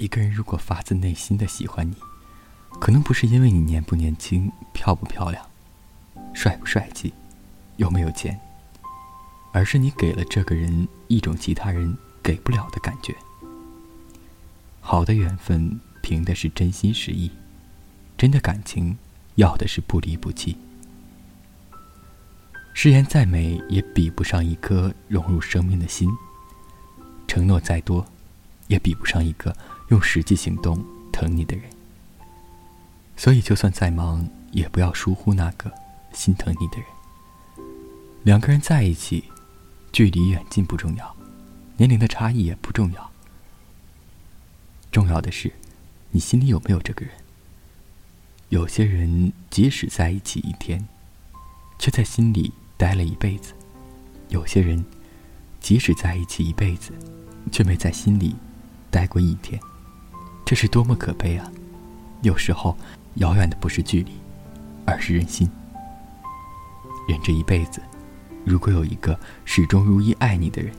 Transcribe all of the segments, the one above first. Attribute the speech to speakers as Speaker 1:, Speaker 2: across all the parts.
Speaker 1: 一个人如果发自内心的喜欢你，可能不是因为你年不年轻、漂不漂亮、帅不帅气、有没有钱，而是你给了这个人一种其他人给不了的感觉。好的缘分，凭的是真心实意；真的感情，要的是不离不弃。誓言再美，也比不上一颗融入生命的心；承诺再多，也比不上一个用实际行动疼你的人。所以，就算再忙，也不要疏忽那个心疼你的人。两个人在一起，距离远近不重要，年龄的差异也不重要。重要的是，你心里有没有这个人。有些人即使在一起一天，却在心里待了一辈子；有些人即使在一起一辈子，却没在心里待过一天。这是多么可悲啊！有时候，遥远的不是距离，而是人心。人这一辈子，如果有一个始终如一爱你的人，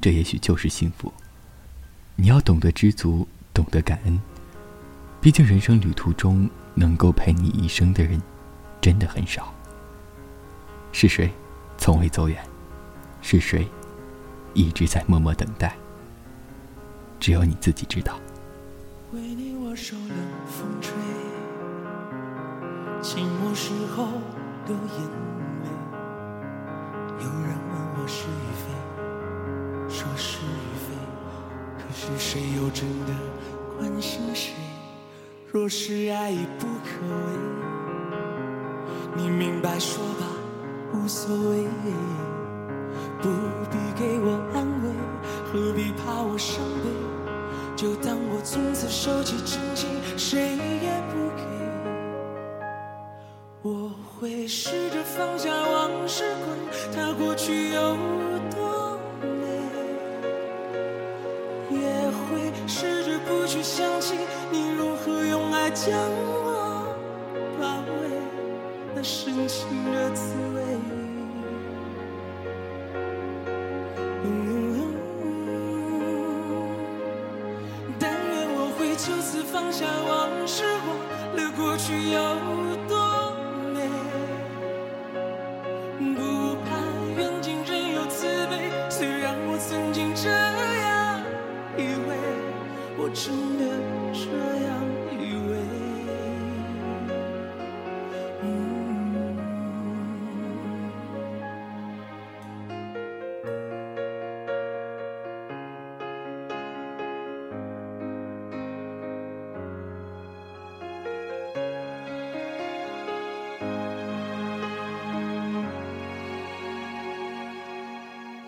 Speaker 1: 这也许就是幸福。你要懂得知足。懂得感恩，毕竟人生旅途中能够陪你一生的人，真的很少。是谁，从未走远？是谁，一直在默默等待？只有你自己知道。
Speaker 2: 为你我受冷风吹，寂寞时候流眼泪。有人问我是与非，说是与非，可是谁又真的？关心谁？若是爱已不可为，你明白说吧，无所谓。不必给我安慰，何必怕我伤悲？就当我从此收起真情，谁也不给。我会试着放下往事，管它过去有多美，也会试着。不去想起你如何用爱将我放下往事，忘了过去有多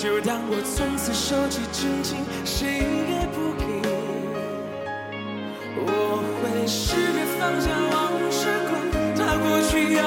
Speaker 2: 就当我从此收起真情，谁也不给。我会试着放下往事，管它过去有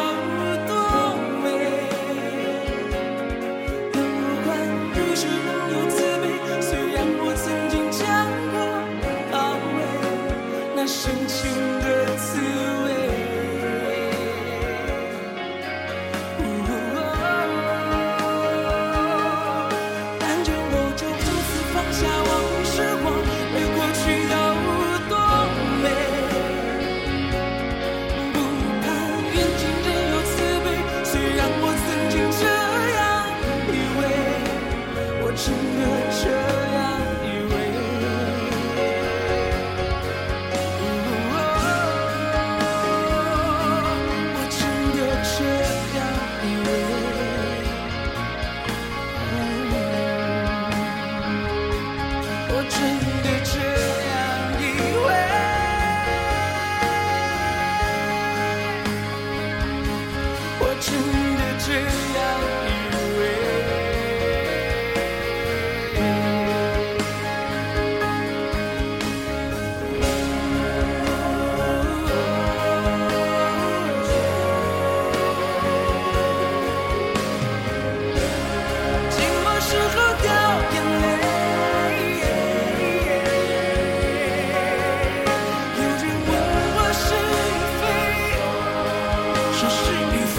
Speaker 2: 是与非，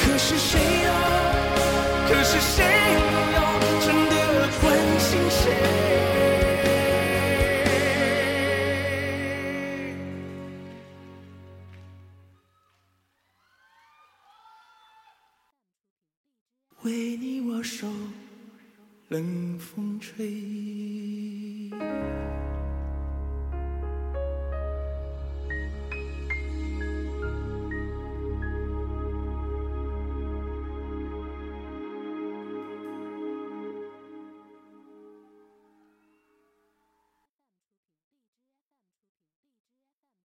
Speaker 2: 可是谁又？可是谁又真的关心谁？为你我受冷风吹。